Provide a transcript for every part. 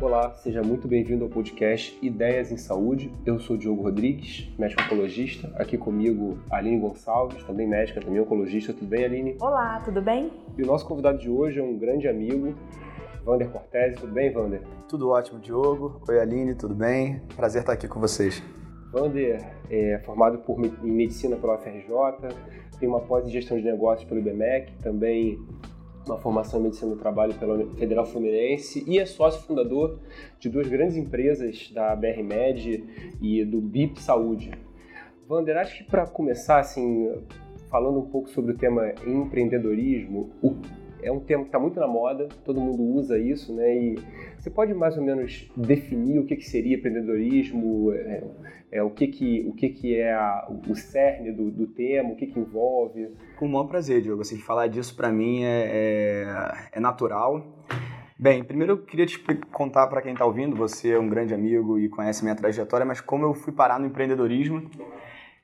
Olá, seja muito bem-vindo ao podcast Ideias em Saúde. Eu sou Diogo Rodrigues, médico oncologista. Aqui comigo Aline Gonçalves, também médica, também oncologista. Tudo bem, Aline? Olá, tudo bem? E o nosso convidado de hoje é um grande amigo, Vander Cortese. Tudo bem, Vander? Tudo ótimo, Diogo. Oi, Aline, tudo bem? Prazer estar aqui com vocês. Vander é formado por, em medicina pela UFRJ, tem uma pós em gestão de negócios pelo IBMEC, também uma formação em medicina do trabalho pela Federal Fluminense e é sócio fundador de duas grandes empresas da BR Med e do BIP Saúde. Vander, acho que para começar assim, falando um pouco sobre o tema empreendedorismo, o é um termo que está muito na moda, todo mundo usa isso, né? E você pode mais ou menos definir o que, que seria empreendedorismo, é, é, o, que, que, o que, que é a, o cerne do, do tema, o que, que envolve? Com o maior prazer, Diogo. Assim, falar disso para mim é, é, é natural. Bem, primeiro eu queria te contar para quem está ouvindo, você é um grande amigo e conhece minha trajetória, mas como eu fui parar no empreendedorismo.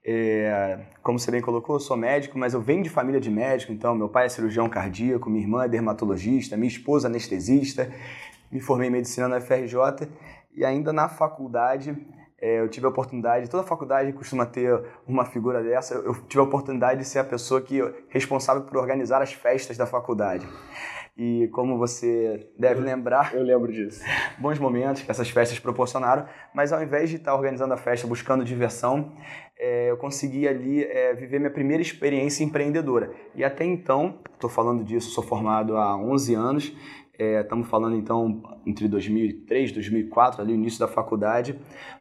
É, como você bem colocou, eu sou médico, mas eu venho de família de médico, então meu pai é cirurgião cardíaco, minha irmã é dermatologista, minha esposa é anestesista, me formei em medicina na FRJ e ainda na faculdade é, eu tive a oportunidade, toda faculdade costuma ter uma figura dessa, eu tive a oportunidade de ser a pessoa que responsável por organizar as festas da faculdade. E como você deve lembrar. Eu lembro disso. Bons momentos que essas festas proporcionaram, mas ao invés de estar organizando a festa buscando diversão, é, eu consegui ali é, viver minha primeira experiência empreendedora. E até então, estou falando disso, sou formado há 11 anos, estamos é, falando então entre 2003 e 2004, ali no início da faculdade,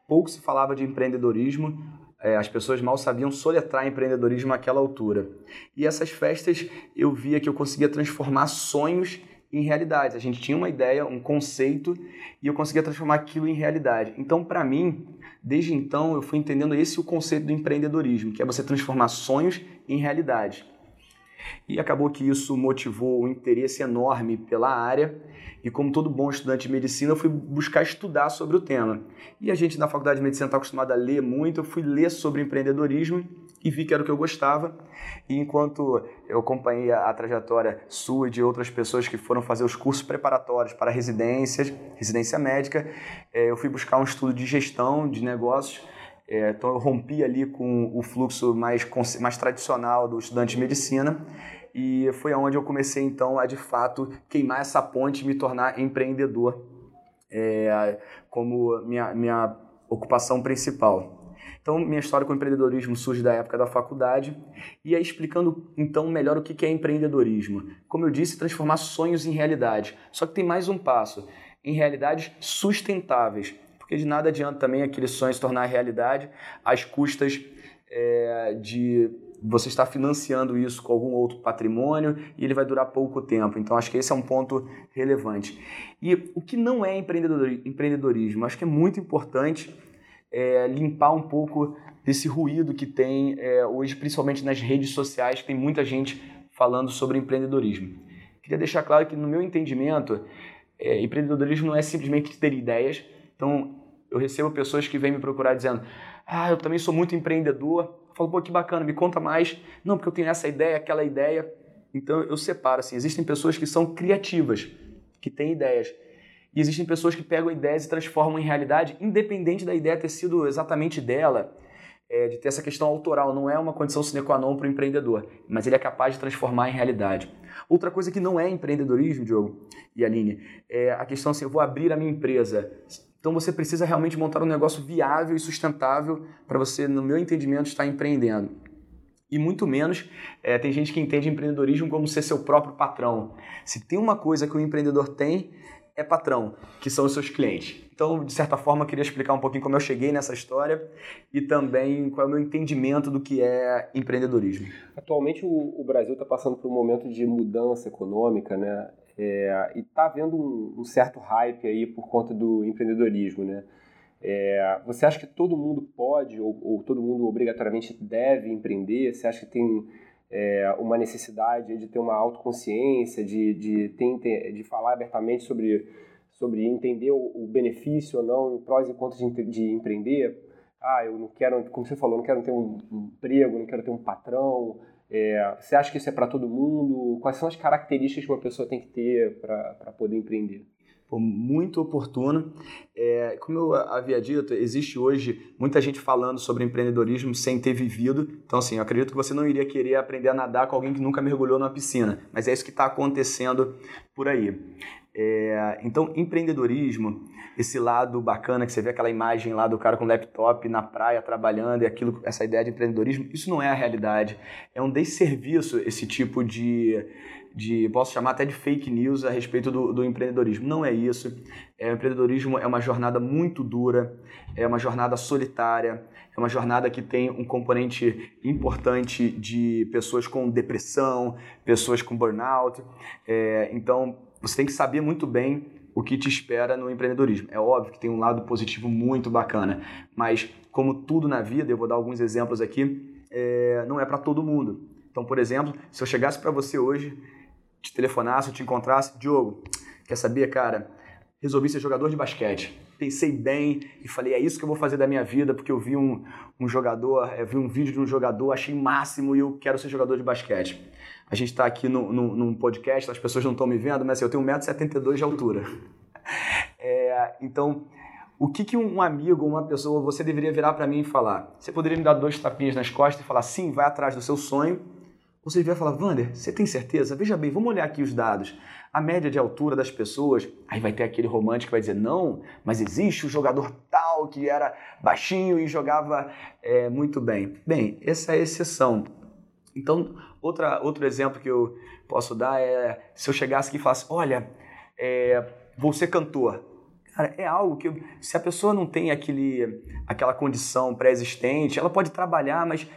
pouco se falava de empreendedorismo, é, as pessoas mal sabiam soletrar empreendedorismo naquela altura. E essas festas eu via que eu conseguia transformar sonhos em realidade. A gente tinha uma ideia, um conceito e eu conseguia transformar aquilo em realidade. Então, para mim, desde então eu fui entendendo esse o conceito do empreendedorismo, que é você transformar sonhos em realidade. E acabou que isso motivou um interesse enorme pela área. E como todo bom estudante de medicina, eu fui buscar estudar sobre o tema. E a gente na faculdade de medicina está acostumado a ler muito, eu fui ler sobre empreendedorismo e vi que era o que eu gostava. E enquanto eu acompanhei a, trajetória sua e de outras pessoas que foram fazer os cursos preparatórios para residências, residência médica, é, eu fui buscar um estudo de gestão de negócios é, então eu rompi ali com o fluxo mais, mais tradicional do estudante de medicina e foi onde eu comecei então a de fato queimar essa ponte e me tornar empreendedor é, como minha, minha ocupação principal. Então, minha história com empreendedorismo surge da época da faculdade e aí explicando então melhor o que é empreendedorismo. Como eu disse, transformar sonhos em realidade. Só que tem mais um passo, em realidades sustentáveis porque de nada adianta também aquele sonho se tornar realidade às custas é, de você estar financiando isso com algum outro patrimônio e ele vai durar pouco tempo. Então, acho que esse é um ponto relevante. E o que não é empreendedorismo? Acho que é muito importante é, limpar um pouco desse ruído que tem é, hoje, principalmente nas redes sociais, que tem muita gente falando sobre empreendedorismo. Queria deixar claro que, no meu entendimento, é, empreendedorismo não é simplesmente ter ideias, então, eu recebo pessoas que vêm me procurar dizendo: Ah, eu também sou muito empreendedor. Falo, pô, que bacana, me conta mais. Não, porque eu tenho essa ideia, aquela ideia. Então, eu separo assim: existem pessoas que são criativas, que têm ideias. E existem pessoas que pegam ideias e transformam em realidade, independente da ideia ter sido exatamente dela, é, de ter essa questão autoral. Não é uma condição sine qua non para o empreendedor, mas ele é capaz de transformar em realidade. Outra coisa que não é empreendedorismo, Diogo e Aline, é a questão assim: eu vou abrir a minha empresa. Então você precisa realmente montar um negócio viável e sustentável para você, no meu entendimento, estar empreendendo. E muito menos é, tem gente que entende empreendedorismo como ser seu próprio patrão. Se tem uma coisa que o empreendedor tem, é patrão, que são os seus clientes. Então, de certa forma, eu queria explicar um pouquinho como eu cheguei nessa história e também qual é o meu entendimento do que é empreendedorismo. Atualmente, o, o Brasil está passando por um momento de mudança econômica, né? É, e está havendo um, um, certo hype aí por conta do empreendedorismo, né? É, você acha que todo mundo pode ou, ou, todo mundo obrigatoriamente deve empreender? Você acha que tem é, uma necessidade de ter uma autoconsciência, de, de, ter, de falar abertamente sobre, sobre entender o, o benefício ou não, prós e contras de, de empreender? Ah, eu não quero, como você falou, não quero ter um, um emprego, não quero ter um patrão, É, você acha que isso é para todo mundo? Quais são as características que uma pessoa tem que ter para poder empreender? Pô, muito oportuno. É, como eu havia dito, existe hoje muita gente falando sobre empreendedorismo sem ter vivido. Então, assim, eu acredito que você não iria querer aprender a nadar com alguém que nunca mergulhou numa piscina. Mas é isso que está acontecendo por aí. É, então, empreendedorismo, esse lado bacana que você vê aquela imagem lá do cara com laptop na praia trabalhando e aquilo, essa ideia de empreendedorismo, isso não é a realidade. É um desserviço esse tipo de, de posso chamar até de fake news a respeito do, do empreendedorismo. Não é isso. É, o empreendedorismo é uma jornada muito dura, é uma jornada solitária, é uma jornada que tem um componente importante de pessoas com depressão, pessoas com burnout. É, então, você tem que saber muito bem o que te espera no empreendedorismo. É óbvio que tem um lado positivo muito bacana, mas como tudo na vida, eu vou dar alguns exemplos aqui, é, não é para todo mundo. Então, por exemplo, se eu chegasse para você hoje, te telefonasse, te encontrasse, Diogo, quer saber, cara? Resolvi ser jogador de basquete. Pensei bem e falei, é isso que eu vou fazer da minha vida, porque eu vi um, um jogador, eu vi um vídeo de um jogador, achei máximo e eu quero ser jogador de basquete. A gente está aqui no, no, num podcast, as pessoas não estão me vendo, mas assim, eu tenho 1,72m de altura. É, então, o que, que um amigo, uma pessoa, você deveria virar para mim e falar? Você poderia me dar dois tapinhas nas costas e falar, sim, vai atrás do seu sonho, você devia falar, Vander, você tem certeza? Veja bem, vamos olhar aqui os dados. A média de altura das pessoas, aí vai ter aquele romântico que vai dizer, não, mas existe o um jogador tal que era baixinho e jogava é, muito bem. Bem, essa é a exceção. Então, outra, outro exemplo que eu posso dar é se eu chegasse aqui e falasse, olha, é, vou ser cantor. Cara, é algo que, se a pessoa não tem aquele, aquela condição pré-existente, ela pode trabalhar, mas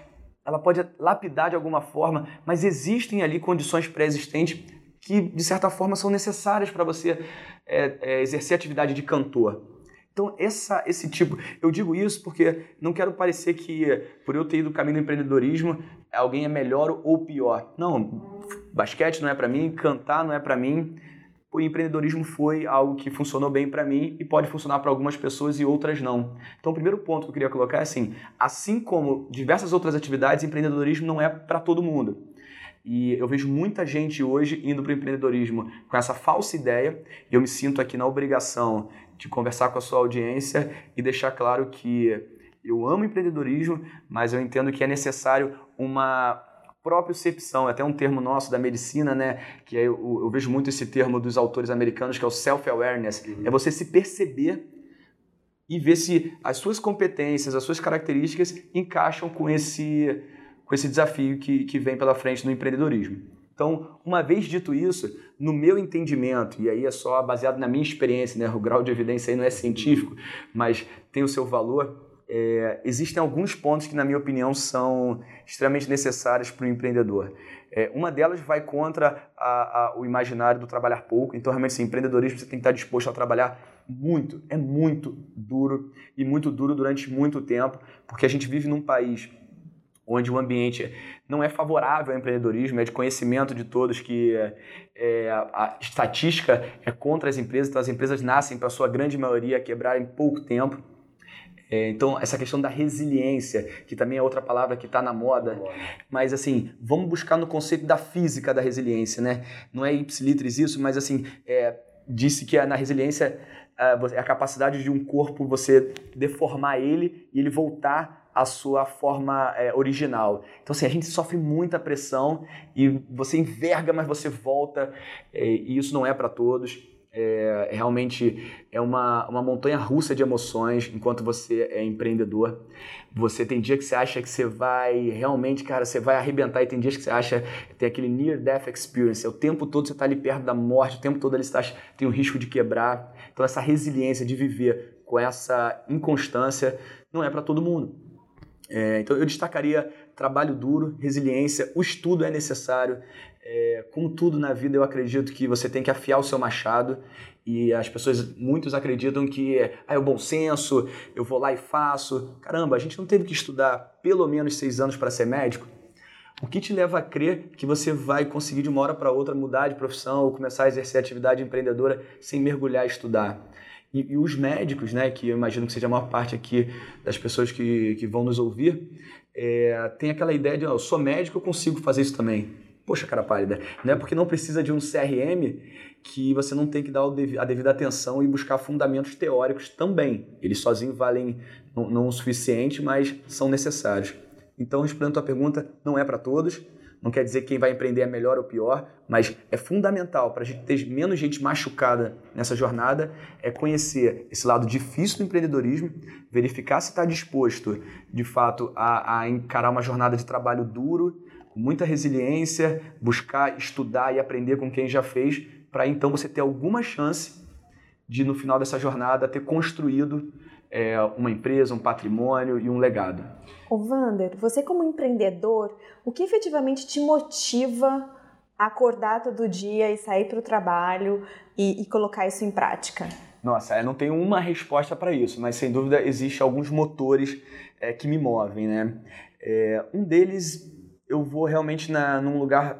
ela pode lapidar de alguma forma, mas existem ali condições pré-existentes que, de certa forma, são necessárias para você é, é, exercer a atividade de cantor. Então, essa, esse tipo. Eu digo isso porque não quero parecer que, por eu ter ido no caminho do empreendedorismo, alguém é melhor ou pior. Não, basquete não é para mim, cantar não é para mim o empreendedorismo foi algo que funcionou bem para mim e pode funcionar para algumas pessoas e outras não. Então, o primeiro ponto que eu queria colocar é assim: assim como diversas outras atividades, empreendedorismo não é para todo mundo. E eu vejo muita gente hoje indo para o empreendedorismo com essa falsa ideia, e eu me sinto aqui na obrigação de conversar com a sua audiência e deixar claro que eu amo empreendedorismo, mas eu entendo que é necessário uma propriocepção, é até um termo nosso da medicina, né? Que eu, eu vejo muito esse termo dos autores americanos, que é o self-awareness. Uhum. É você se perceber e ver se as suas competências, as suas características encaixam com esse, com esse desafio que, que vem pela frente no empreendedorismo. Então, uma vez dito isso, no meu entendimento, e aí é só baseado na minha experiência, né? o grau de evidência aí não é científico, mas tem o seu valor, é, existem alguns pontos que, na minha opinião, são extremamente necessários para o empreendedor. É, uma delas vai contra a, a, o imaginário do trabalhar pouco. Então, realmente, sim, empreendedorismo você tem que estar disposto a trabalhar muito. É muito duro e muito duro durante muito tempo, porque a gente vive num país onde o ambiente não é favorável ao empreendedorismo, é de conhecimento de todos que é, a estatística é contra as empresas, então as empresas nascem, para a sua grande maioria, quebrar em pouco tempo. É, então, essa questão da resiliência, que também é outra palavra que está na moda, mas assim, vamos buscar no conceito da física da resiliência, né? Não é ipsilitris isso, mas assim, é, disse que na resiliência é a capacidade de um corpo você deformar ele e ele voltar à sua forma é, original. Então, assim, a gente sofre muita pressão e você enverga, mas você volta, é, e isso não é para todos é, realmente é uma, uma montanha russa de emoções enquanto você é empreendedor. Você tem dia que você acha que você vai realmente, cara, você vai arrebentar e tem dias que você acha tem aquele near death experience. É o tempo todo você está ali perto da morte, o tempo todo ali você tá, tem o risco de quebrar. Então essa resiliência de viver com essa inconstância não é para todo mundo. É, então eu destacaria trabalho duro, resiliência, o estudo é necessário. É, como tudo na vida, eu acredito que você tem que afiar o seu machado e as pessoas, muitos acreditam que ah, é o bom senso, eu vou lá e faço. Caramba, a gente não teve que estudar pelo menos seis anos para ser médico? O que te leva a crer que você vai conseguir de uma hora para outra mudar de profissão ou começar a exercer atividade empreendedora sem mergulhar e estudar? E, e, os médicos, né, que eu imagino que seja a maior parte aqui das pessoas que, que vão nos ouvir, é, tem aquela ideia de, oh, eu sou médico, eu consigo fazer isso também. Poxa, cara pálida, não é porque não precisa de um CRM que você não tem que dar a devida atenção e buscar fundamentos teóricos também. Eles sozinhos valem não, não o suficiente, mas são necessários. Então, respondendo a tua pergunta, não é para todos. Não quer dizer que quem vai empreender é melhor ou pior, mas é fundamental para a gente ter menos gente machucada nessa jornada é conhecer esse lado difícil do empreendedorismo, verificar se está disposto, de fato, a, a encarar uma jornada de trabalho duro, com muita resiliência, buscar estudar e aprender com quem já fez, para então você ter alguma chance de, no final dessa jornada, ter construído é, uma empresa, um patrimônio e um legado. Ô Vander, você como empreendedor, o que efetivamente te motiva a acordar todo dia e sair para o trabalho e, e, colocar isso em prática? Nossa, eu não tenho uma resposta para isso, mas sem dúvida existem alguns motores é, que me movem, né? É, um deles, eu vou realmente na, num lugar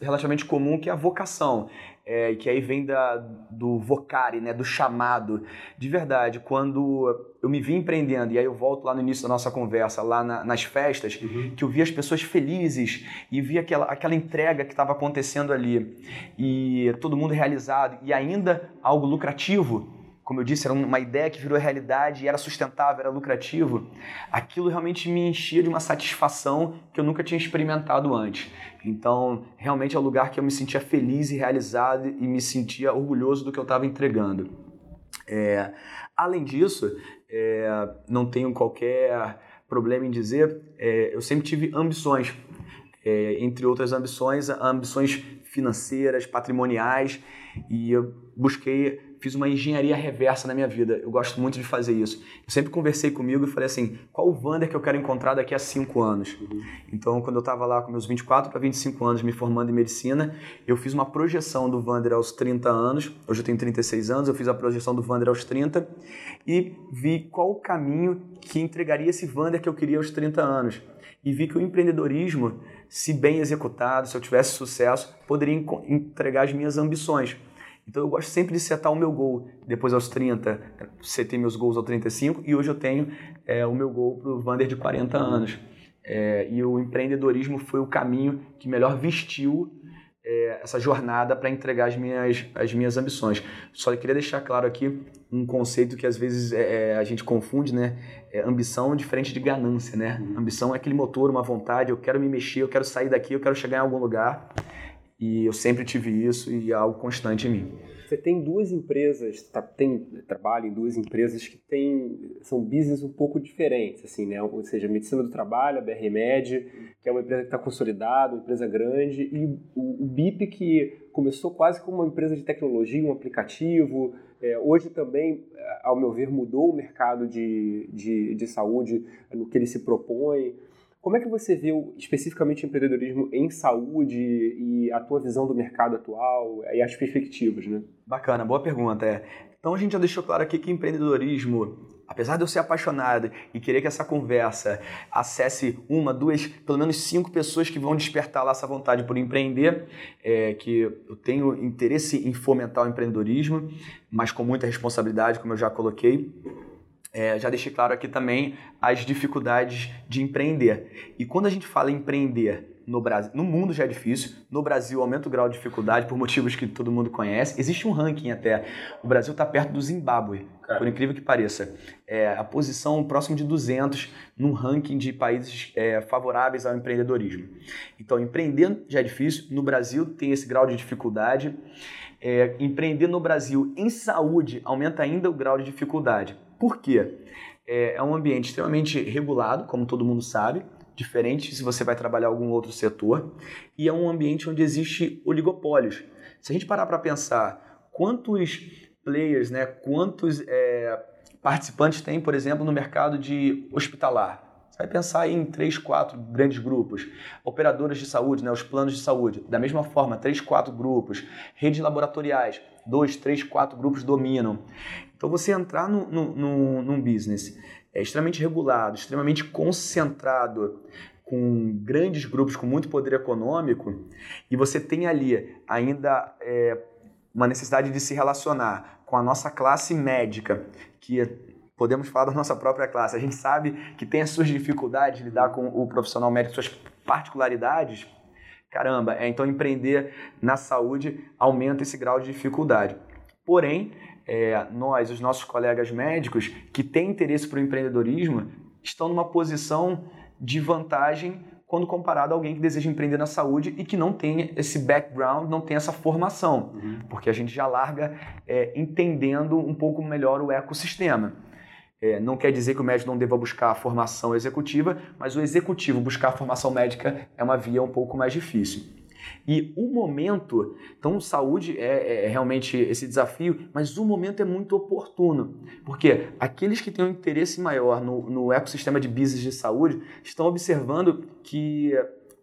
relativamente comum que é a vocação é, que aí vem da, do vocare, né, do chamado. De verdade, quando eu me vi empreendendo, e aí eu volto lá no início da nossa conversa, lá na, nas festas, uhum. que eu vi as pessoas felizes e vi aquela, aquela entrega que estava acontecendo ali, e todo mundo realizado, e ainda algo lucrativo como eu disse, era uma ideia que virou realidade e era sustentável, era lucrativo, aquilo realmente me enchia de uma satisfação que eu nunca tinha experimentado antes. Então, realmente é o lugar que eu me sentia feliz e realizado e me sentia orgulhoso do que eu estava entregando. É, além disso, é, não tenho qualquer problema em dizer, é, eu sempre tive ambições. É, entre outras ambições, ambições financeiras, patrimoniais, e eu busquei fiz uma engenharia reversa na minha vida. Eu gosto muito de fazer isso. Eu sempre conversei comigo e falei assim: qual o Vander que eu quero encontrar daqui a 5 anos? Uhum. Então, quando eu estava lá com meus 24 para 25 anos, me formando em medicina, eu fiz uma projeção do Vander aos 30 anos. Hoje eu tenho 36 anos, eu fiz a projeção do Vander aos 30 e vi qual o caminho que entregaria esse Vander que eu queria aos 30 anos. E vi que o empreendedorismo, se bem executado, se eu tivesse sucesso, poderia entregar as minhas ambições. Então eu gosto sempre de setar o meu gol depois aos 30. Setei meus gols aos 35 e hoje eu tenho é, o meu gol para o Vander de 40 anos. É, e o empreendedorismo foi o caminho que melhor vestiu é, essa jornada para entregar as minhas, as minhas ambições. Só queria deixar claro aqui um conceito que às vezes é, é a gente confunde, né? É ambição diferente de ganância, né? Uhum. Ambição é aquele motor, uma vontade, eu quero me mexer, eu quero sair daqui, eu quero chegar em algum lugar. E eu sempre tive isso e é algo constante em mim. Você tem duas empresas, tá, tem trabalho em duas empresas que tem, são business um pouco diferentes, assim, né? Ou seja, a Medicina do Trabalho, a BRMed, que é uma empresa que está consolidada, uma empresa grande, e o, o BIP, que começou quase como uma empresa de tecnologia, um aplicativo, é, hoje também, ao meu ver, mudou o mercado de, de, de saúde no que ele se propõe. Como é que você vê especificamente o empreendedorismo em saúde e a tua visão do mercado atual e as perspectivas, né? Bacana, boa pergunta. É. Então a gente já deixou claro aqui que empreendedorismo, apesar de eu ser apaixonado e querer que essa conversa acesse uma, duas, pelo menos cinco pessoas que vão despertar lá essa vontade por empreender, é, que eu tenho interesse em fomentar o empreendedorismo, mas com muita responsabilidade, como eu já coloquei. É, já deixei claro aqui também as dificuldades de empreender. E quando a gente fala em empreender no Brasil, no mundo já é difícil, no Brasil aumenta o grau de dificuldade por motivos que todo mundo conhece. Existe um ranking até. O Brasil está perto do Zimbábue, Cara. por incrível que pareça. É, a posição próximo de 200 num ranking de países é, favoráveis ao empreendedorismo. Então, empreender já é difícil. No Brasil tem esse grau de dificuldade. É, empreender no Brasil em saúde aumenta ainda o grau de dificuldade. Por quê? É, é um ambiente extremamente regulado, como todo mundo sabe, diferente se você vai trabalhar algum outro setor, e é um ambiente onde existe oligopólios. Se a gente parar para pensar quantos players, né, quantos é, participantes tem, por exemplo, no mercado de hospitalar, você vai pensar em três, quatro grandes grupos. Operadoras de saúde, né, os planos de saúde. Da mesma forma, três, quatro grupos. Redes laboratoriais, dois, três, quatro grupos dominam. Então, você entrar no, no, no, num business é extremamente regulado, extremamente concentrado, com grandes grupos com muito poder econômico, e você tem ali ainda é, uma necessidade de se relacionar com a nossa classe médica, que podemos falar da nossa própria classe. A gente sabe que tem as suas dificuldades de lidar com o profissional médico, suas particularidades. Caramba, é, então empreender na saúde aumenta esse grau de dificuldade. Porém, é, nós, os nossos colegas médicos que têm interesse para o empreendedorismo, estão numa posição de vantagem quando comparado a alguém que deseja empreender na saúde e que não tem esse background, não tem essa formação, uhum. porque a gente já larga é, entendendo um pouco melhor o ecossistema. É, não quer dizer que o médico não deva buscar a formação executiva, mas o executivo buscar a formação médica é uma via um pouco mais difícil. E o momento, então saúde é, é, realmente esse desafio, mas o momento é muito oportuno, porque aqueles que têm um interesse maior no, no ecossistema de business de saúde estão observando que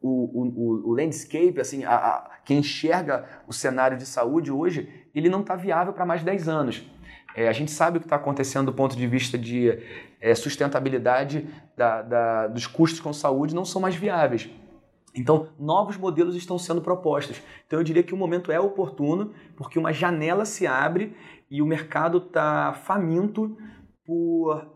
o, o, o landscape, assim, a, a, quem enxerga o cenário de saúde hoje, ele não está viável para mais de 10 anos. É, a gente sabe o que está acontecendo do ponto de vista de é, sustentabilidade da, da, dos custos com saúde não são mais viáveis. Então, novos modelos estão sendo propostos. Então, eu diria que o momento é oportuno, porque uma janela se abre e o mercado está faminto por,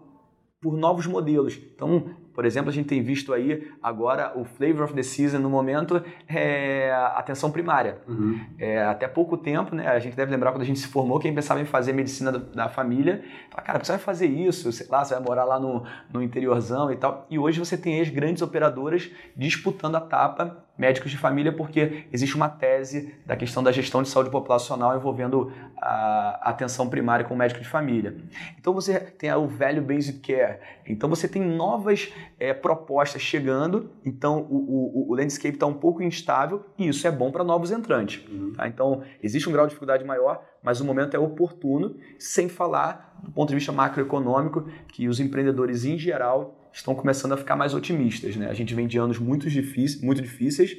por novos modelos. Então, por exemplo, a gente tem visto aí agora o flavor of the season no momento é atenção primária. Uhum. É, até pouco tempo, né? A gente deve lembrar quando a gente se formou, quem pensava em fazer medicina da, da família, fala, cara, você vai fazer isso, sei lá, você vai morar lá no, no interiorzão e tal. E hoje você tem as grandes operadoras disputando a tapa médicos de família, porque existe uma tese da questão da gestão de saúde populacional envolvendo a atenção primária com o médico de família. Então você tem o velho basic care. Então você tem novas é, propostas chegando. Então o, o, o landscape está um pouco instável e isso é bom para novos entrantes. Uhum. Tá? Então existe um grau de dificuldade maior, mas o momento é oportuno, sem falar do ponto de vista macroeconômico que os empreendedores em geral estão começando a ficar mais otimistas. Né? A gente vem de anos muito, difíceis, muito difíceis,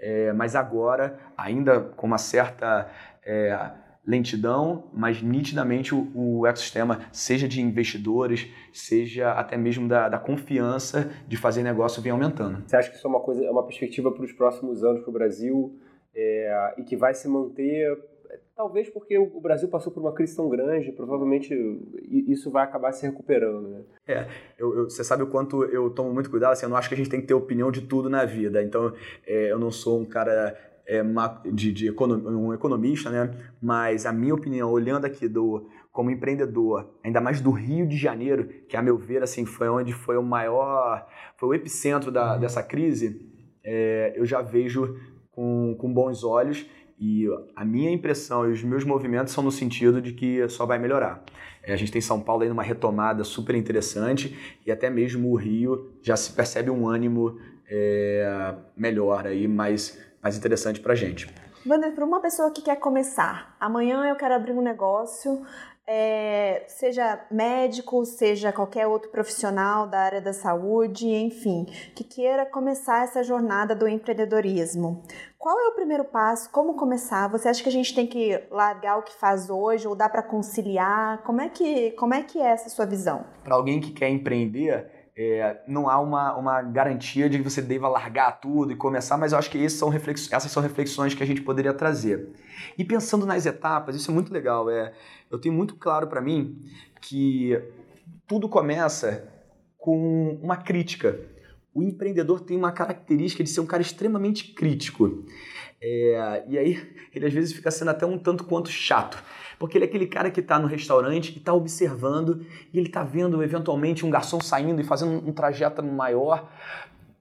é, mas agora, ainda com uma certa é, lentidão, mas nitidamente o, o, ecossistema, seja de investidores, seja até mesmo da, da, confiança de fazer negócio, vem aumentando. Você acha que isso é uma, coisa, é uma perspectiva para os próximos anos para o Brasil é, e que vai se manter Talvez porque o Brasil passou por uma crise tão grande, provavelmente isso vai acabar se recuperando. Né? É, eu, eu, você sabe o quanto eu tomo muito cuidado, assim, eu não acho que a gente tem que ter opinião de tudo na vida. Então, é, eu não sou um cara é, de, de um economista, né? mas a minha opinião, olhando aqui do, como empreendedor, ainda mais do Rio de Janeiro, que a meu ver assim, foi onde foi o maior, foi o epicentro da, uhum. dessa crise, é, eu já vejo com, com bons olhos e a minha impressão e os meus movimentos são no sentido de que só vai melhorar. É, a gente tem São Paulo aí numa retomada super interessante e até mesmo o Rio já se percebe um ânimo é, melhor aí, mais, mais interessante para a gente. Wander, para uma pessoa que quer começar, amanhã eu quero abrir um negócio, é, seja médico, seja qualquer outro profissional da área da saúde, enfim, que queira começar essa jornada do empreendedorismo. Qual é o primeiro passo? Como começar? Você acha que a gente tem que largar o que faz hoje ou dá para conciliar? Como é que como é que é essa sua visão? Para alguém que quer empreender, é, não há uma, uma garantia de que você deva largar tudo e começar, mas eu acho que são essas são reflexões que a gente poderia trazer. E pensando nas etapas, isso é muito legal. É, eu tenho muito claro para mim que tudo começa com uma crítica. O empreendedor tem uma característica de ser um cara extremamente crítico. É, e aí ele às vezes fica sendo até um tanto quanto chato. Porque ele é aquele cara que está no restaurante e está observando e ele está vendo eventualmente um garçom saindo e fazendo um trajeto maior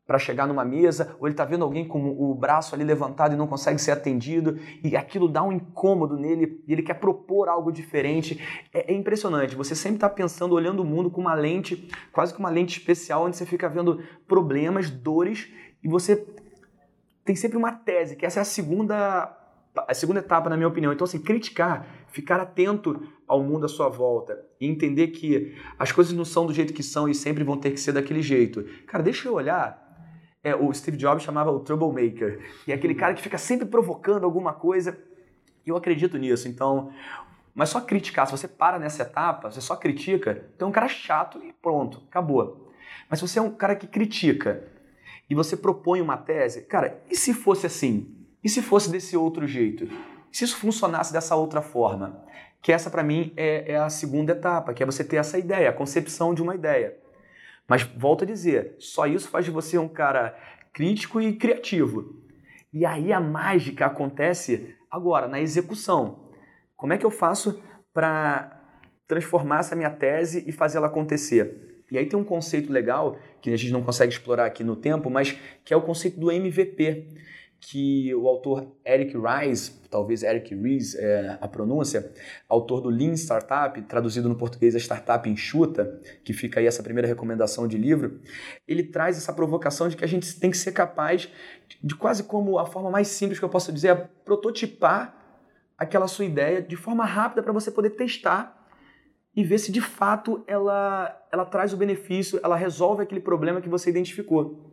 para chegar numa mesa, ou ele está vendo alguém com o braço ali levantado e não consegue ser atendido, e aquilo dá um incômodo nele, e ele quer propor algo diferente. É, é impressionante, você sempre está pensando, olhando o mundo com uma lente, quase que uma lente especial, onde você fica vendo problemas, dores, e você tem sempre uma tese, que essa é a segunda a segunda etapa, na minha opinião. Então, assim, criticar, ficar atento ao mundo à sua volta e entender que as coisas não são do jeito que são e sempre vão ter que ser daquele jeito. Cara, deixa eu olhar. É, o Steve Jobs chamava o troublemaker, e é aquele cara que fica sempre provocando alguma coisa. Eu acredito nisso. Então, mas só criticar, se você para nessa etapa, você só critica, então é um cara chato e pronto, acabou. Mas se você é um cara que critica e você propõe uma tese, cara, e se fosse assim? E se fosse desse outro jeito? E se isso funcionasse dessa outra forma? que essa para mim é, é a segunda etapa, que é você ter essa ideia, a concepção de uma ideia. Mas volto a dizer, só isso faz de você um cara crítico e criativo. E aí a mágica acontece agora, na execução. Como é que eu faço para transformar essa minha tese e fazer ela acontecer? E aí tem um conceito legal que a gente não consegue explorar aqui no tempo, mas que é o conceito do MVP, que o autor Eric Ries, talvez Eric Ries é a pronúncia, autor do Lean Startup, traduzido no português a Startup Enxuta, que fica aí essa primeira recomendação de livro, ele traz essa provocação de que a gente tem que ser capaz de quase como a forma mais simples que eu posso dizer é prototipar aquela sua ideia de forma rápida para você poder testar e ver se de fato ela, ela traz o benefício, ela resolve aquele problema que você identificou.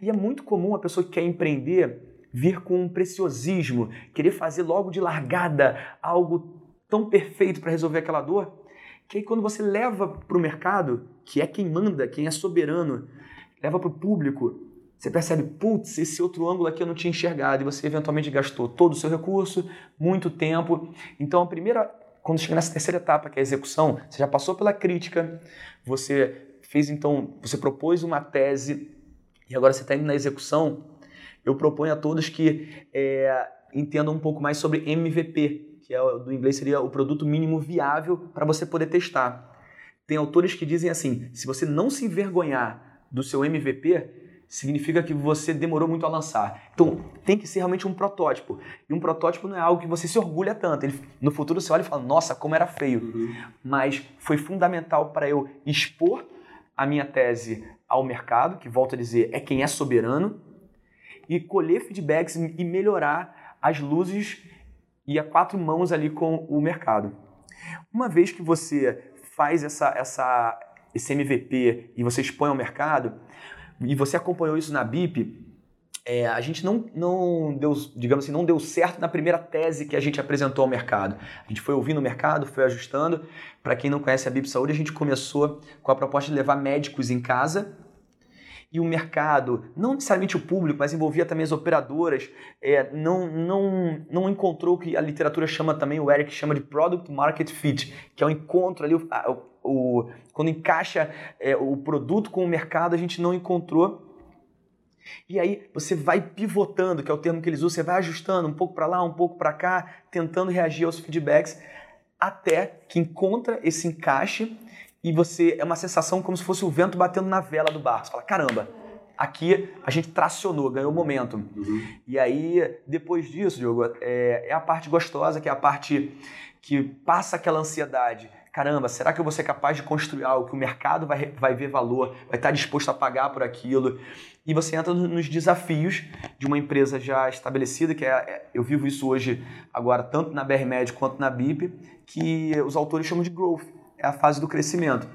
E é muito comum a pessoa que quer empreender vir com um preciosismo, querer fazer logo de largada algo tão perfeito para resolver aquela dor, que aí quando você leva para o mercado, que é quem manda, quem é soberano, leva para o público, você percebe, putz, esse outro ângulo aqui eu não tinha enxergado, e você eventualmente gastou todo o seu recurso, muito tempo. Então a primeira, quando chega nessa terceira etapa, que é a execução, você já passou pela crítica, você fez então, você propôs uma tese e agora você está indo na execução, eu proponho a todos que é, entendam um pouco mais sobre MVP, que é, do inglês seria o produto mínimo viável para você poder testar. Tem autores que dizem assim: se você não se envergonhar do seu MVP, significa que você demorou muito a lançar. Então, tem que ser realmente um protótipo. E um protótipo não é algo que você se orgulha tanto. Ele, no futuro você olha e fala, nossa, como era feio. Uhum. Mas foi fundamental para eu expor a minha tese ao mercado, que volto a dizer, é quem é soberano, e colher feedbacks e melhorar as luzes e a quatro mãos ali com o mercado. Uma vez que você faz essa, essa, esse MVP e você expõe ao mercado, e você acompanhou isso na BIP, é, a gente não, não deu, digamos assim, não deu certo na primeira tese que a gente apresentou ao mercado. A gente foi ouvindo o mercado, foi ajustando. Para quem não conhece a BIP Saúde, a gente começou com a proposta de levar médicos em casa e o mercado, não necessariamente o público, mas envolvia também as operadoras, é, não, não, não encontrou o que a literatura chama também, o Eric chama de Product Market Fit, que é o encontro ali, o, o quando encaixa é, o produto com o mercado, a gente não encontrou. E aí você vai pivotando, que é o termo que eles usam, você vai ajustando um pouco para lá, um pouco para cá, tentando reagir aos feedbacks, até que encontra esse encaixe e você é uma sensação como se fosse o vento batendo na vela do barco. Você fala, caramba, aqui a gente tracionou, ganhou momento. Uhum. E aí, depois disso, Diogo, é, é, a parte gostosa, que é a parte que passa aquela ansiedade. Caramba, será que eu vou ser capaz de construir algo que o mercado vai, vai ver valor, vai estar disposto a pagar por aquilo? E você entra nos desafios de uma empresa já estabelecida, que é, é eu vivo isso hoje agora tanto na BR Med quanto na BIP, que os autores chamam de growth é a fase do crescimento.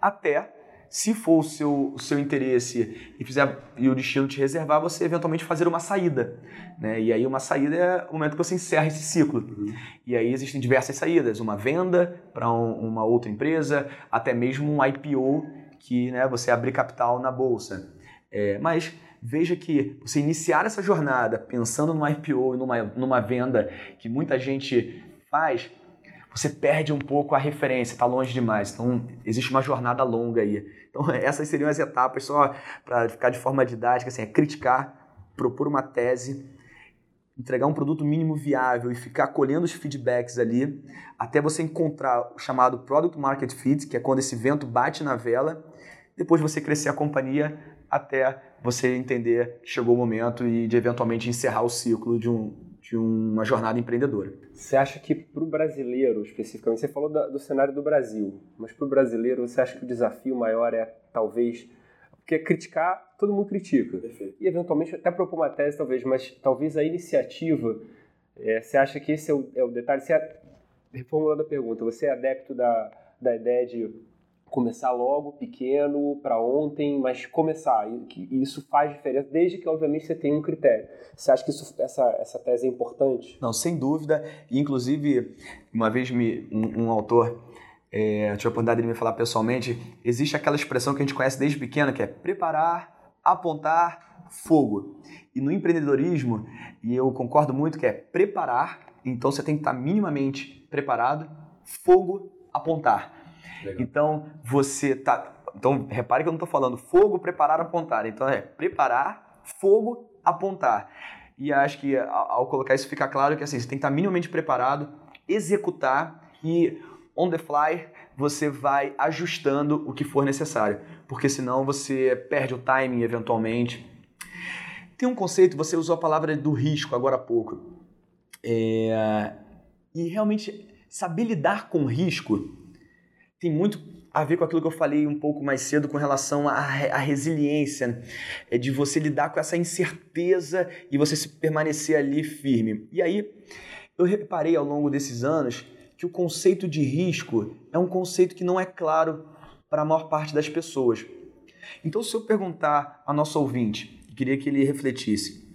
Até, se for o seu, o seu interesse e, fizer, e o destino te reservar, você eventualmente fazer uma saída. Né? E aí uma saída é o momento que você encerra esse ciclo. Uhum. E aí existem diversas saídas, uma venda para um, uma outra empresa, até mesmo um IPO, que né, você abrir capital na bolsa. É, mas veja que você iniciar essa jornada pensando no IPO e numa, numa venda que muita gente faz, você perde um pouco a referência, está longe demais. Então, existe uma jornada longa aí. Então, essas seriam as etapas, só para ficar de forma didática, assim, é criticar, propor uma tese, entregar um produto mínimo viável e ficar colhendo os feedbacks ali, até você encontrar o chamado Product Market Fit, que é quando esse vento bate na vela, depois você crescer a companhia até você entender que chegou o momento e de eventualmente encerrar o ciclo de um, de uma jornada empreendedora. Você acha que para o brasileiro, especificamente, você falou do cenário do Brasil, mas para o brasileiro, você acha que o desafio maior é talvez. Porque criticar, todo mundo critica. Perfeito. E eventualmente até propor uma tese, talvez, mas talvez a iniciativa. É, você acha que esse é o, é o detalhe? Você é, reformulando a pergunta, você é adepto da, da ideia de começar logo, pequeno, para ontem, mas começar. E isso faz diferença, desde que, obviamente, você tenha um critério. Você acha que isso, essa, essa tese é importante? Não, sem dúvida. Inclusive, uma vez me, um, um autor é, tive a oportunidade de me falar pessoalmente, existe aquela expressão que a gente conhece desde pequeno, que é preparar, apontar, fogo. E no empreendedorismo, e eu concordo muito que é preparar então você tem que estar minimamente preparado. Fogo, apontar. Legal. Então você tá. Então repare que eu não estou falando fogo, preparar, apontar. Então é preparar, fogo, apontar. E acho que ao colocar isso fica claro que assim, você tem que estar minimamente preparado, executar e on the fly você vai ajustando o que for necessário, porque senão você perde o timing eventualmente. Tem um conceito, você usou a palavra do risco agora há pouco. É, e realmente saber lidar com risco tem muito a ver com aquilo que eu falei um pouco mais cedo com relação à, à resiliência, é de você lidar com essa incerteza e você se permanecer ali firme. E aí eu reparei ao longo desses anos que o conceito de risco é um conceito que não é claro para a maior parte das pessoas. Então, se eu perguntar a nosso ouvinte, queria que ele refletisse,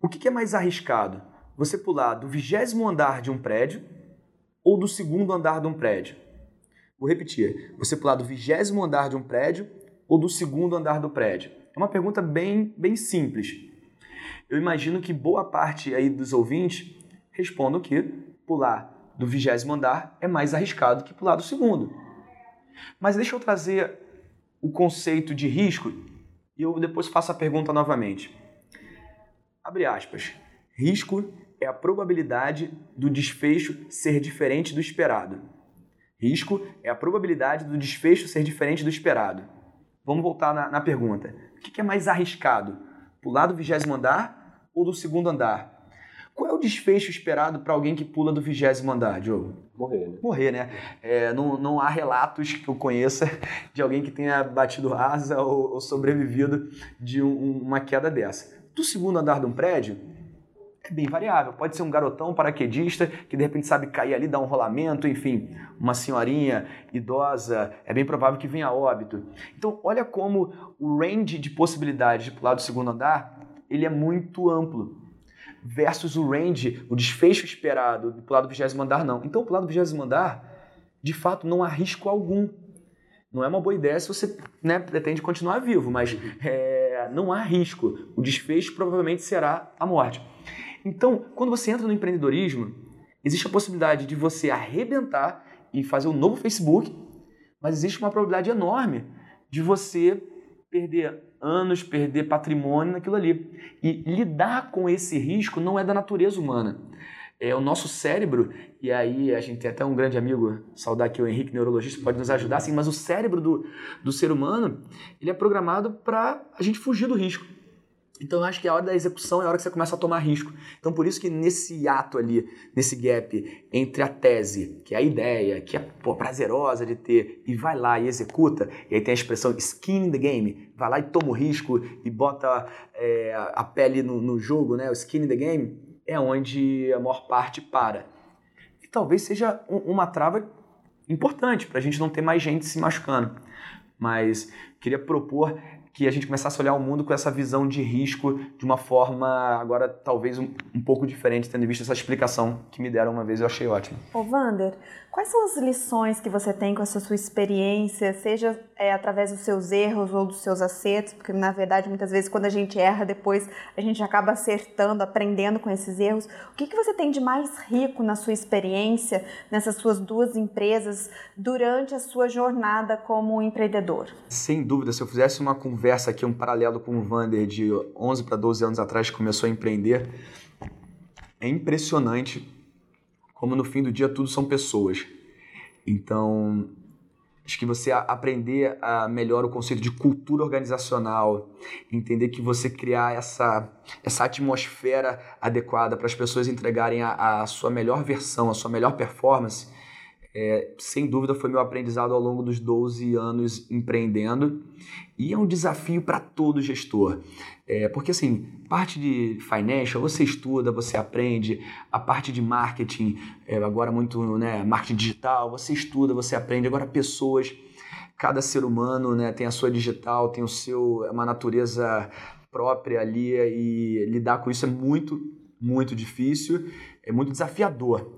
o que é mais arriscado? Você pular do vigésimo andar de um prédio ou do segundo andar de um prédio? Vou repetir. Você pular do vigésimo andar de um prédio ou do segundo andar do prédio? É uma pergunta bem, bem simples. Eu imagino que boa parte aí dos ouvintes respondam que pular do vigésimo andar é mais arriscado que pular do segundo. Mas deixa eu trazer o conceito de risco e eu depois faço a pergunta novamente. Abre aspas. Risco é a probabilidade do desfecho ser diferente do esperado. Risco é a probabilidade do desfecho ser diferente do esperado. Vamos voltar na, na pergunta. O que é mais arriscado? Pular do vigésimo andar ou do segundo andar? Qual é o desfecho esperado para alguém que pula do vigésimo andar, Diogo? Morrer, né? Morrer, né? É, não, não há relatos que eu conheça de alguém que tenha batido asa ou, ou sobrevivido de um, uma queda dessa. Do segundo andar de um prédio, é bem variável. Pode ser um garotão paraquedista que de repente sabe cair ali, dar um rolamento, enfim, uma senhorinha idosa, é bem provável que venha a óbito. Então, olha como o range de possibilidades de pular do segundo andar, ele é muito amplo. Versus o range, o desfecho esperado do pular do vigésimo andar, não. Então, pular do vigésimo andar, de fato, não há risco algum. Não é uma boa ideia se você né, pretende continuar vivo, mas é, não há risco. O desfecho provavelmente será a morte. Então, quando você entra no empreendedorismo, existe a possibilidade de você arrebentar e fazer um novo Facebook, mas existe uma probabilidade enorme de você perder anos, perder patrimônio naquilo ali. E lidar com esse risco não é da natureza humana. É o nosso cérebro, e aí a gente tem até um grande amigo, saudar aqui o Henrique, neurologista, pode nos ajudar, assim, mas o cérebro do, do ser humano, ele é programado para a gente fugir do risco. Então eu acho que a hora da execução é a hora que você começa a tomar risco. Então por isso que nesse ato ali, nesse gap entre a tese, que é a ideia, que é pô, prazerosa de ter, e vai lá e executa, e aí tem a expressão skin in the game, vai lá e toma o risco e bota é, a pele no, no jogo, né? o skin in the game, é onde a maior parte para. E talvez seja um, uma trava importante para a gente não ter mais gente se machucando. Mas queria propor que a gente começasse a olhar o mundo com essa visão de risco de uma forma agora talvez um, um pouco diferente, tendo visto essa explicação que me deram uma vez, eu achei ótimo. Ô Vander, quais são as lições que você tem com essa sua experiência, seja é, através dos seus erros ou dos seus acertos, porque na verdade muitas vezes quando a gente erra depois a gente acaba acertando, aprendendo com esses erros. O que, que você tem de mais rico na sua experiência nessas suas duas empresas durante a sua jornada como empreendedor? Sem dúvida, se eu fizesse uma conversa aqui, um paralelo com o Vander de 11 para 12 anos atrás que começou a empreender, é impressionante como no fim do dia tudo são pessoas. Então, Acho que você aprender a melhor o conceito de cultura organizacional, entender que você criar essa, essa atmosfera adequada para as pessoas entregarem a, a, sua melhor versão, a sua melhor performance, é, sem dúvida foi meu aprendizado ao longo dos 12 anos empreendendo e é um desafio para todo gestor. É, porque, assim, parte de financial, você estuda, você aprende. A parte de marketing, é, agora muito, né, marketing digital, você estuda, você aprende. Agora, pessoas, cada ser humano né, tem a sua digital, tem o seu, uma natureza própria ali e lidar com isso é muito, muito difícil, é muito desafiador.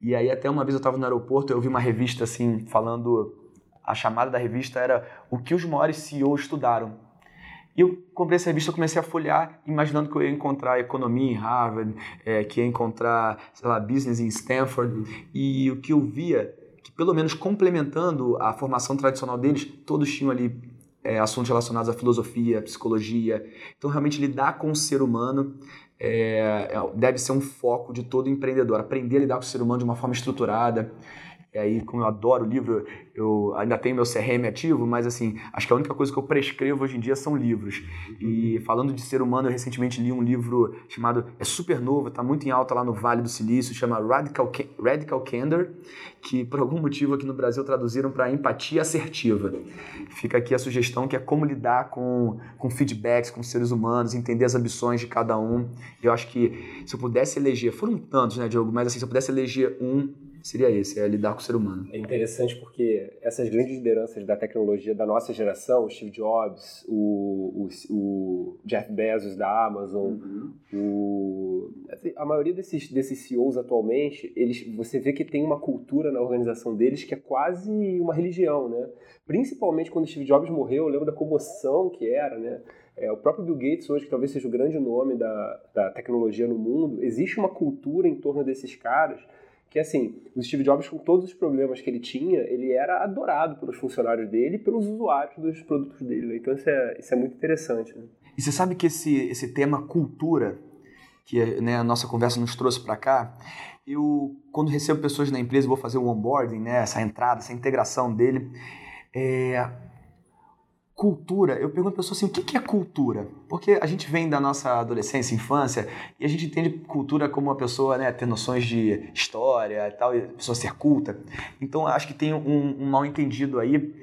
E aí, até uma vez eu estava no aeroporto, eu vi uma revista, assim, falando... A chamada da revista era o que os maiores CEOs estudaram. E eu comprei essa revista, comecei a folhear, imaginando que eu ia encontrar economia em Harvard, é, que ia encontrar, sei lá, business em Stanford. E o que eu via, que pelo menos complementando a formação tradicional deles, todos tinham ali é, assuntos relacionados à filosofia, à psicologia. Então, realmente lidar com o ser humano é, é, deve ser um foco de todo empreendedor. Aprender a lidar com o ser humano de uma forma estruturada. E aí, como eu adoro livro, eu ainda tenho meu CRM ativo, mas assim, acho que a única coisa que eu prescrevo hoje em dia são livros. E falando de ser humano, eu recentemente li um livro chamado, é super novo, está muito em alta lá no Vale do Silício, chama Radical, Radical Candor, que por algum motivo aqui no Brasil traduziram para empatia assertiva. Fica aqui a sugestão que é como lidar com, com feedbacks, com seres humanos, entender as ambições de cada um. Eu acho que se eu pudesse eleger, foram tantos, né, Diogo, mas assim, se eu pudesse eleger um seria esse, é lidar com o ser humano. É interessante porque essas grandes lideranças da tecnologia da nossa geração, o Steve Jobs, o, o, o Jeff Bezos da Amazon, uhum. o, a maioria desses, desses CEOs atualmente, eles, você vê que tem uma cultura na organização deles que é quase uma religião, né? Principalmente quando o Steve Jobs morreu, eu lembro da comoção que era, né? É, o próprio Bill Gates hoje, que talvez seja o grande nome da, da tecnologia no mundo, existe uma cultura em torno desses caras que assim, o Steve Jobs, com todos os problemas que ele tinha, ele era adorado pelos funcionários dele e pelos usuários dos produtos dele. Né? Então isso é, isso é muito interessante. Né? E você sabe que esse, esse tema cultura, que né, a nossa conversa nos trouxe para cá, eu, quando recebo pessoas na empresa, vou fazer o onboarding, né, essa entrada, essa integração dele, é, cultura, eu pergunto para pessoa assim, o que é cultura? Porque a gente vem da nossa adolescência, infância, e a gente entende cultura como uma pessoa né, ter noções de história e tal, e a pessoa ser culta. Então acho que tem um, um mal entendido aí.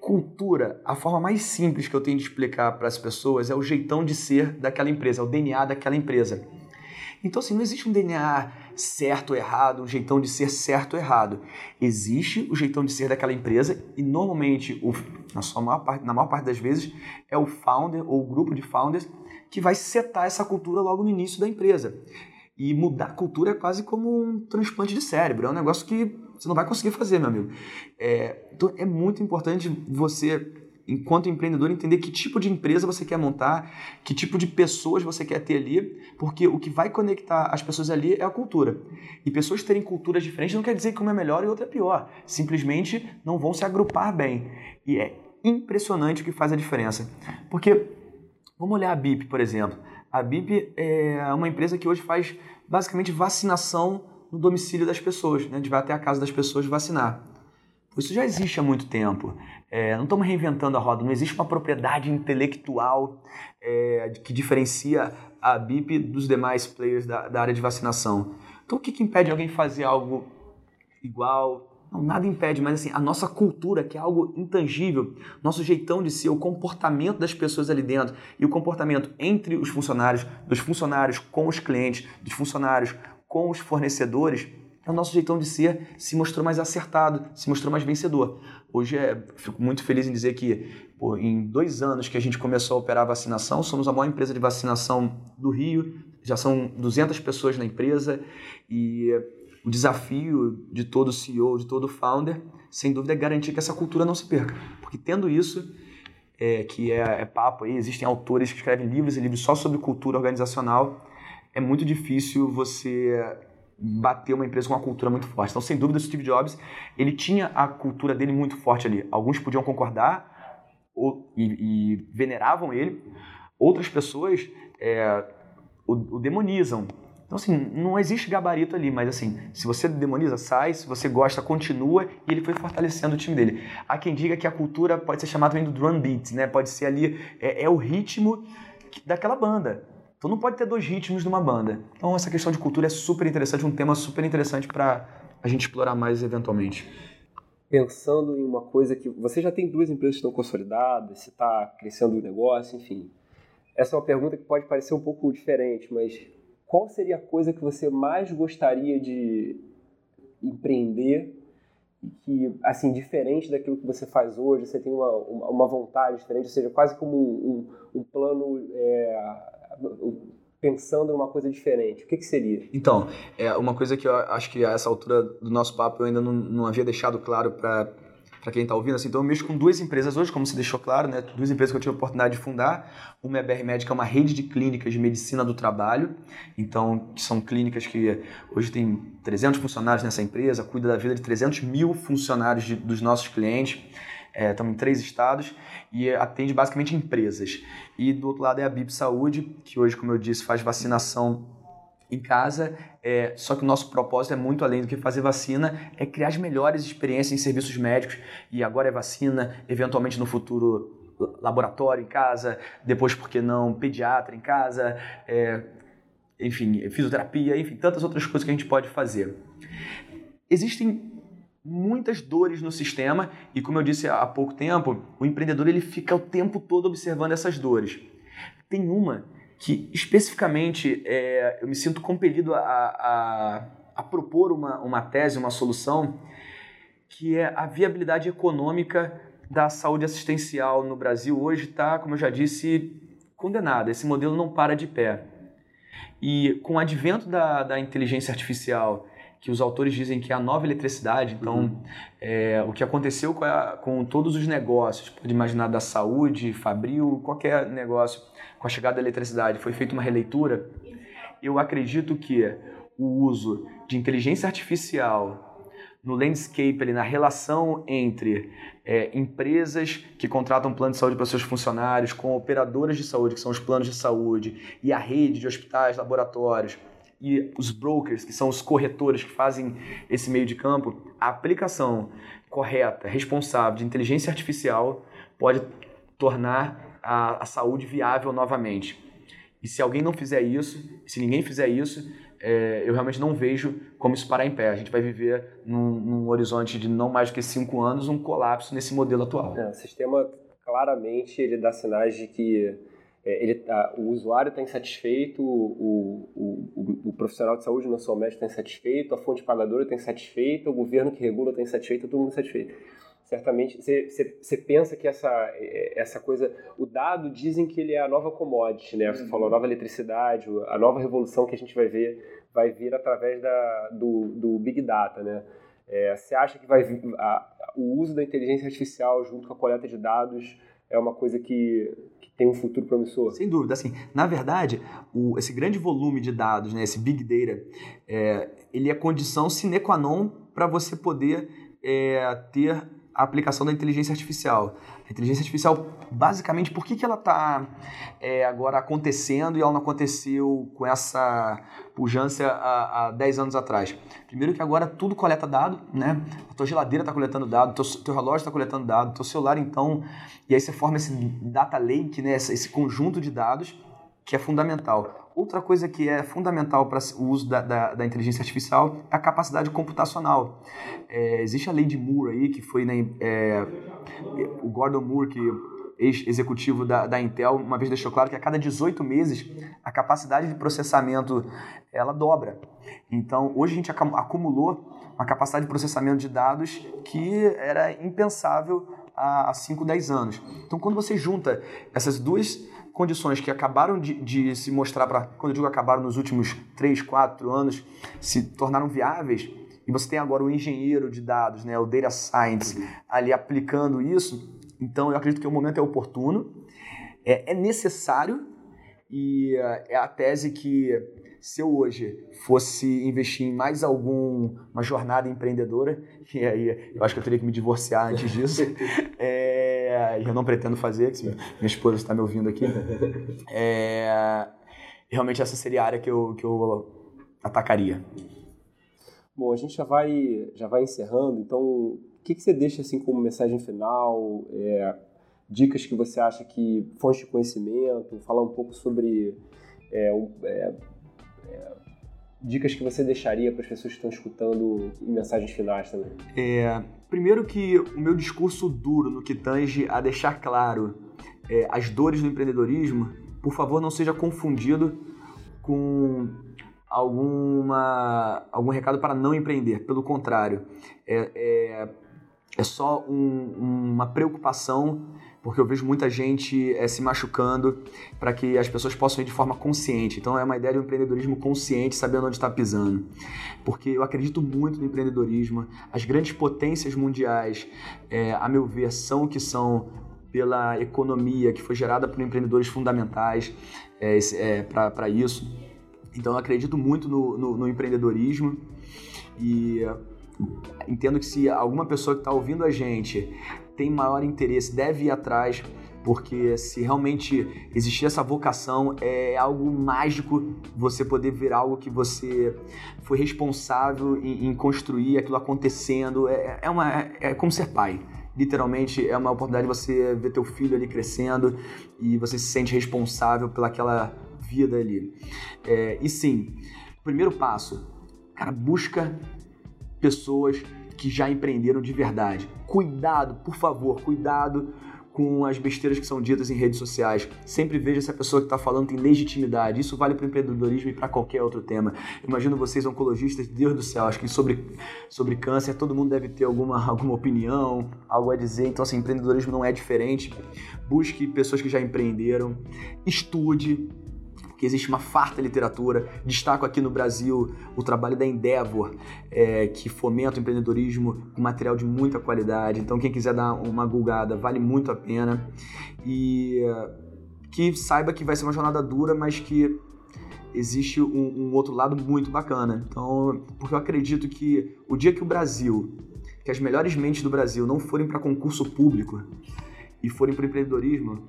Cultura, a forma mais simples que eu tenho de explicar para as pessoas é o jeitão de ser daquela empresa, é o DNA daquela empresa. Então, assim, não existe um DNA certo ou errado, um jeitão de ser certo ou errado. Existe o jeitão de ser daquela empresa e normalmente, o, na, sua maior parte, na maior parte das vezes, é o founder ou o grupo de founders que vai setar essa cultura logo no início da empresa. E mudar a cultura é quase como um transplante de cérebro. É um negócio que você não vai conseguir fazer, meu amigo. É, então é muito importante você enquanto empreendedor, entender que tipo de empresa você quer montar, que tipo de pessoas você quer ter ali, porque o que vai conectar as pessoas ali é a cultura. E pessoas terem culturas diferentes não quer dizer que uma é melhor e outra é pior. Simplesmente não vão se agrupar bem. E é impressionante o que faz a diferença. Porque, vamos olhar a BIP, por exemplo. A BIP é uma empresa que hoje faz basicamente vacinação no domicílio das pessoas, né? de vai até a casa das pessoas vacinar. Isso já existe há muito tempo. É, não estamos reinventando a roda, não existe uma propriedade intelectual é, que diferencia a BIP dos demais players da, da área de vacinação. Então, o que, que impede alguém fazer algo igual? Não, nada impede, mas assim, a nossa cultura, que é algo intangível, nosso jeitão de ser, o comportamento das pessoas ali dentro e o comportamento entre os funcionários, dos funcionários com os clientes, dos funcionários com os fornecedores, o nosso jeitão de ser se mostrou mais acertado, se mostrou mais vencedor. Hoje é, fico muito feliz em dizer que pô, em dois anos que a gente começou a operar a vacinação, somos a maior empresa de vacinação do Rio, já são 200 pessoas na empresa e o desafio de todo CEO, de todo founder, sem dúvida é garantir que essa cultura não se perca. Porque tendo isso, é, que é, é papo aí, existem autores que escrevem livros e livros só sobre cultura organizacional, é muito difícil você bater uma empresa com uma cultura muito forte. Então, sem dúvida, o Steve Jobs, ele tinha a cultura dele muito forte ali. Alguns podiam concordar ou, e, e veneravam ele, outras pessoas é, o, o, demonizam. Então, assim, não existe gabarito ali, mas assim, se você demoniza, sai, se você gosta, continua, e ele foi fortalecendo o time dele. Há quem diga que a cultura pode ser chamada também do drum beat, né? Pode ser ali, é, é o ritmo daquela banda. Então não pode ter dois ritmos numa banda. Então essa questão de cultura é super interessante, um tema super interessante para a gente explorar mais eventualmente. Pensando em uma coisa que você já tem duas empresas que estão consolidadas, você está crescendo o negócio, enfim. Essa é uma pergunta que pode parecer um pouco diferente, mas qual seria a coisa que você mais gostaria de empreender que, assim, diferente daquilo que você faz hoje, você tem uma, uma vontade diferente, ou seja, quase como um, um, um plano é, pensando numa coisa diferente? O que, que seria? Então, é uma coisa que eu acho que a essa altura do nosso papo eu ainda não, não havia deixado claro para para quem está ouvindo, assim, então eu mexo com duas empresas hoje, como se deixou claro, né? Duas empresas que eu tive a oportunidade de fundar. Uma é a BR Médica, é uma rede de clínicas de medicina do trabalho. Então, são clínicas que hoje tem 300 funcionários nessa empresa, cuida da vida de 300 mil funcionários de, dos nossos clientes. É, estamos em três estados e atende basicamente empresas. E do outro lado é a BIP Saúde, que hoje, como eu disse, faz vacinação em casa, é, só que o nosso propósito é muito além do que fazer vacina, é criar as melhores experiências em serviços médicos, e agora é vacina, eventualmente no futuro laboratório em casa, depois, por que não, pediatra em casa, é, enfim, fisioterapia, enfim, tantas outras coisas que a gente pode fazer. Existem muitas dores no sistema e, como eu disse há pouco tempo, o empreendedor ele fica o tempo todo observando essas dores. Tem uma que especificamente é, eu me sinto compelido a, a, a propor uma, uma tese, uma solução, que é a viabilidade econômica da saúde assistencial no Brasil hoje está, como eu já disse, condenada. Esse modelo não para de pé. E com o advento da, da inteligência artificial, que os autores dizem que é a nova eletricidade, então uhum. é, o que aconteceu com, a, com todos os negócios, pode imaginar da saúde, fabril, qualquer negócio, com a chegada da eletricidade, foi feita uma releitura, eu acredito que o uso de inteligência artificial no landscape, ali, na relação entre é, empresas que contratam plano de saúde para seus funcionários, com operadoras de saúde, que são os planos de saúde, e a rede de hospitais, laboratórios, e os brokers, que são os corretores que fazem esse meio de campo, a aplicação correta, responsável de inteligência artificial pode tornar a, a saúde viável novamente. E se alguém não fizer isso, se ninguém fizer isso, é, eu realmente não vejo como isso parar em pé. A gente vai viver num, num horizonte de não mais do que cinco anos um colapso nesse modelo atual. É, o sistema claramente ele dá sinais de que ele, a, o usuário está insatisfeito, o, o, o, o, profissional de saúde, não só o médico, está insatisfeito, a fonte pagadora está insatisfeita, o governo que regula está insatisfeito, todo mundo insatisfeito certamente você pensa que essa, é, essa coisa, o dado dizem que ele é a nova commodity, né? Você uhum. falou a nova eletricidade, a nova revolução que a gente vai ver vai vir através da, do, do Big Data, né? É, você acha que vai a, o uso da inteligência artificial junto com a coleta de dados é uma coisa que, que tem um futuro promissor? Sem dúvida. Assim, na verdade, o, esse grande volume de dados, né, esse Big Data, é, ele é condição sine qua non para você poder é, ter a aplicação da inteligência artificial. A inteligência artificial, basicamente, por que, que ela está é, agora acontecendo e ela não aconteceu com essa pujança há, há 10 anos atrás? Primeiro que agora tudo coleta dado, né? A tua geladeira está coletando dado, teu, teu relógio está coletando dado, teu celular então... E aí você forma esse data lake, né? esse, esse conjunto de dados que é fundamental. Outra coisa que é fundamental para o uso da, da, da, inteligência artificial é a capacidade computacional. É, existe a lei de Moore aí, que foi né, é, o Gordon Moore, que ex-executivo da, da Intel, uma vez deixou claro que a cada 18 meses a capacidade de processamento ela dobra. Então, hoje a gente acumulou uma capacidade de processamento de dados que era impensável há 5, 10 anos. Então, quando você junta essas duas condições que acabaram de, de se mostrar para, quando eu digo acabaram nos últimos 3, 4 anos, se tornaram viáveis, e você tem agora o engenheiro de dados, né, o data science, ali aplicando isso, então eu acredito que o momento é oportuno, é, é necessário, e uh, é a tese que se eu hoje fosse investir em mais alguma jornada empreendedora, e aí eu acho que eu teria que me divorciar antes disso, é, eu não pretendo fazer, que minha esposa está me ouvindo aqui, é, realmente essa seria a área que eu, que eu atacaria. Bom, a gente já vai, já vai encerrando, então que, que você deixa assim como mensagem final, é, dicas que você acha que fonte de conhecimento, falar um pouco sobre é, é, dicas que você deixaria para as pessoas que estão escutando em mensagens finais também? É, primeiro que o meu discurso duro no que tange a deixar claro é, as dores do empreendedorismo, por favor, não seja confundido com alguma, algum recado para não empreender. Pelo contrário, é, é, é só um, uma preocupação porque eu vejo muita gente é, se machucando para que as pessoas possam ir de forma consciente. Então é uma ideia de um empreendedorismo consciente, sabendo onde está pisando. Porque eu acredito muito no empreendedorismo. As grandes potências mundiais, é, a meu ver, são o que são pela economia que foi gerada por empreendedores fundamentais é, é, para isso. Então eu acredito muito no, no, no empreendedorismo e entendo que se alguma pessoa que está ouvindo a gente tem maior interesse deve ir atrás, porque se realmente existir essa vocação, é algo mágico você poder ver algo que você foi responsável em, em construir, aquilo acontecendo. É, é, uma, é, como ser pai literalmente é uma oportunidade de você ver teu filho ali crescendo e você se sente responsável pelaquela vida ali. É, e sim, primeiro passo, cara, busca pessoas que já empreenderam de verdade. Cuidado, por favor, cuidado com as besteiras que são ditas em redes sociais. Sempre veja se a pessoa que está falando tem legitimidade. Isso vale para o empreendedorismo e para qualquer outro tema. Imagino vocês, oncologistas, Deus do céu, acho que sobre, sobre câncer todo mundo deve ter alguma, alguma opinião, algo a dizer. Então, assim, empreendedorismo não é diferente. Busque pessoas que já empreenderam, estude, que existe uma farta literatura. Destaco aqui no Brasil o trabalho da Endeavor, é, que fomenta o empreendedorismo com material de muita qualidade. Então, quem quiser dar uma gulgada, vale muito a pena. E que saiba que vai ser uma jornada dura, mas que existe um, um outro lado muito bacana. Então, porque eu acredito que o dia que o Brasil, que as melhores mentes do Brasil não forem para concurso público e forem para empreendedorismo,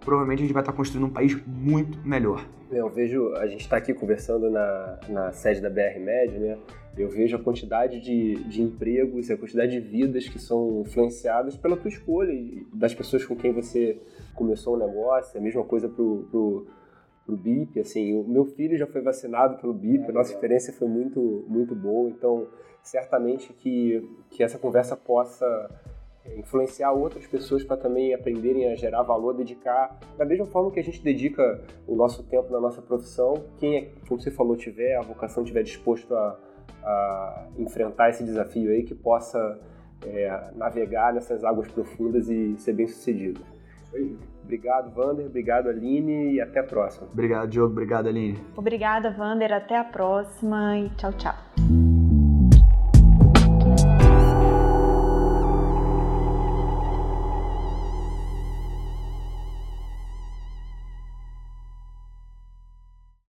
provavelmente a gente vai estar construindo um país muito melhor. Eu vejo, a gente está aqui conversando na, na sede da BR Med, né? Eu vejo a quantidade de, de empregos e a quantidade de vidas que são influenciadas pela tua escolha das pessoas com quem você começou o negócio. É a mesma coisa pro, pro, pro BIP, assim, o meu filho já foi vacinado pelo BIP, a nossa experiência foi muito, muito boa, então certamente que, que essa conversa possa influenciar outras pessoas para também aprenderem a gerar valor, dedicar da mesma forma que a gente dedica o nosso tempo na nossa profissão. Quem, é, como você falou, tiver a vocação, tiver disposto a, a enfrentar esse desafio aí, que possa é, navegar nessas águas profundas e ser bem sucedido. Obrigado, Vander. Obrigado, Aline. E até a próxima. Obrigado, Diogo. Obrigado, Aline. Obrigada, Vander. Até a próxima e tchau, tchau.